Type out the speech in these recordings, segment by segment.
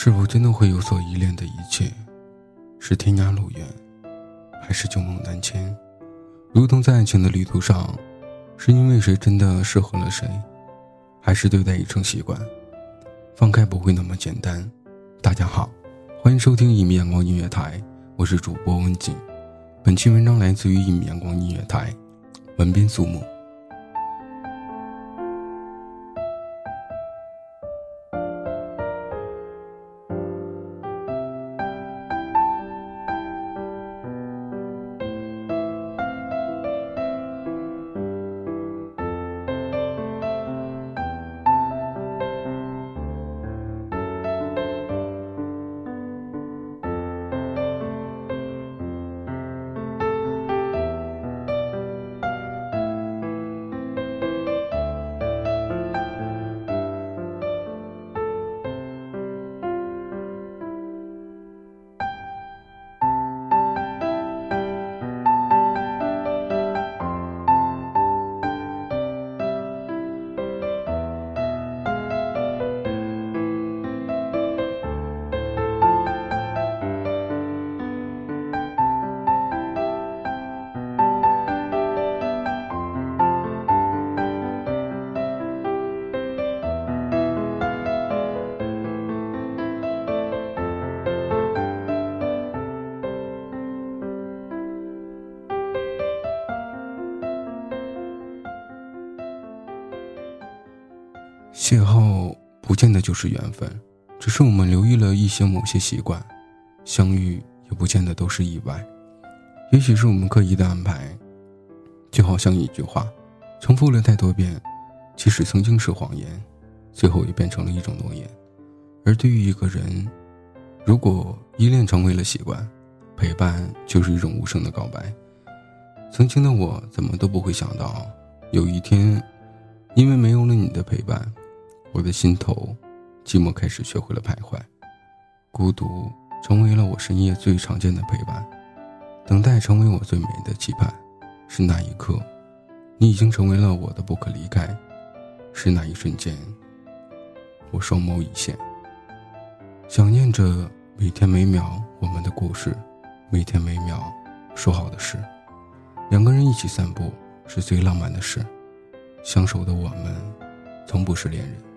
是否真的会有所依恋的一切，是天涯路远，还是旧梦难牵？如同在爱情的旅途上，是因为谁真的适合了谁，还是对待已成习惯？放开不会那么简单。大家好，欢迎收听一米阳光音乐台，我是主播温景。本期文章来自于一米阳光音乐台，文编苏木。邂逅不见得就是缘分，只是我们留意了一些某些习惯；相遇也不见得都是意外，也许是我们刻意的安排。就好像一句话，重复了太多遍，即使曾经是谎言，最后也变成了一种诺言。而对于一个人，如果依恋成为了习惯，陪伴就是一种无声的告白。曾经的我怎么都不会想到，有一天，因为没有了你的陪伴。我的心头，寂寞开始学会了徘徊，孤独成为了我深夜最常见的陪伴，等待成为我最美的期盼。是那一刻，你已经成为了我的不可离开。是那一瞬间，我双眸一现，想念着每天每秒我们的故事，每天每秒说好的事。两个人一起散步是最浪漫的事，相守的我们，从不是恋人。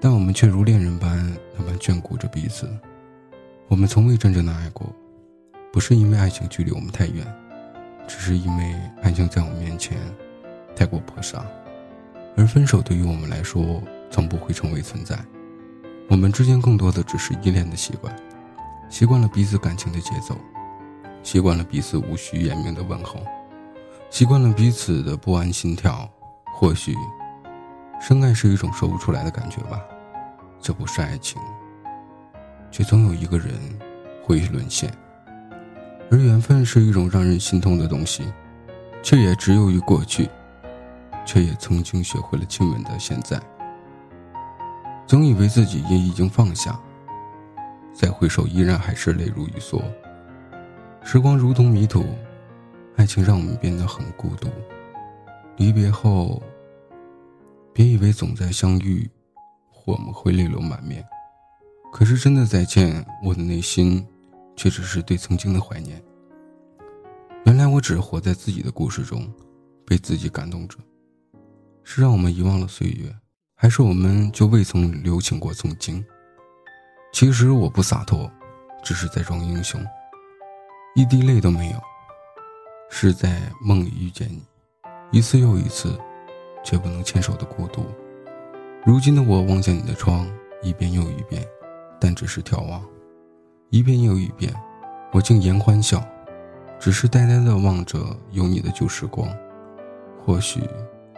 但我们却如恋人般那般眷顾着彼此。我们从未真正的爱过，不是因为爱情距离我们太远，只是因为爱情在我们面前太过泼洒。而分手对于我们来说，从不会成为存在。我们之间更多的只是依恋的习惯，习惯了彼此感情的节奏，习惯了彼此无需言明的问候，习惯了彼此的不安心跳。或许。深爱是一种说不出来的感觉吧，这不是爱情，却总有一个人会沦陷。而缘分是一种让人心痛的东西，却也只有于过去，却也曾经学会了亲吻的现在。总以为自己也已经放下，再回首依然还是泪如雨梭。时光如同迷途，爱情让我们变得很孤独，离别后。别以为总在相遇，我们会泪流满面。可是真的再见，我的内心却只是对曾经的怀念。原来我只是活在自己的故事中，被自己感动着。是让我们遗忘了岁月，还是我们就未曾留情过曾经？其实我不洒脱，只是在装英雄，一滴泪都没有。是在梦里遇见你，一次又一次，却不能牵手的孤独。如今的我望向你的窗，一遍又一遍，但只是眺望。一遍又一遍，我竟言欢笑，只是呆呆的望着有你的旧时光。或许。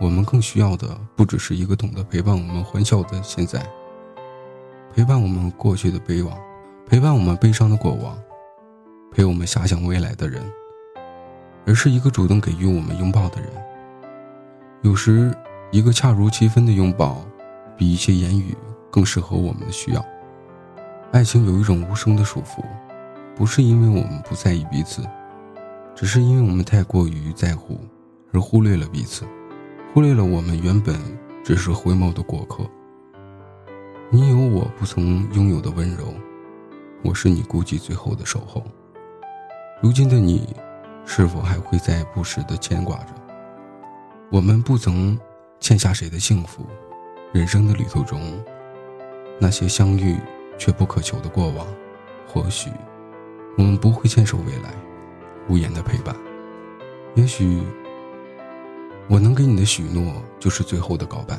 我们更需要的不只是一个懂得陪伴我们欢笑的现在，陪伴我们过去的悲往，陪伴我们悲伤的过往，陪我们遐想未来的人，而是一个主动给予我们拥抱的人。有时，一个恰如其分的拥抱，比一些言语更适合我们的需要。爱情有一种无声的束缚，不是因为我们不在意彼此，只是因为我们太过于在乎，而忽略了彼此。忽略了我们原本只是回眸的过客。你有我不曾拥有的温柔，我是你孤寂最后的守候。如今的你，是否还会在不时的牵挂着？我们不曾欠下谁的幸福，人生的旅途中，那些相遇却不可求的过往，或许我们不会牵手未来，无言的陪伴。也许。我能给你的许诺，就是最后的告白。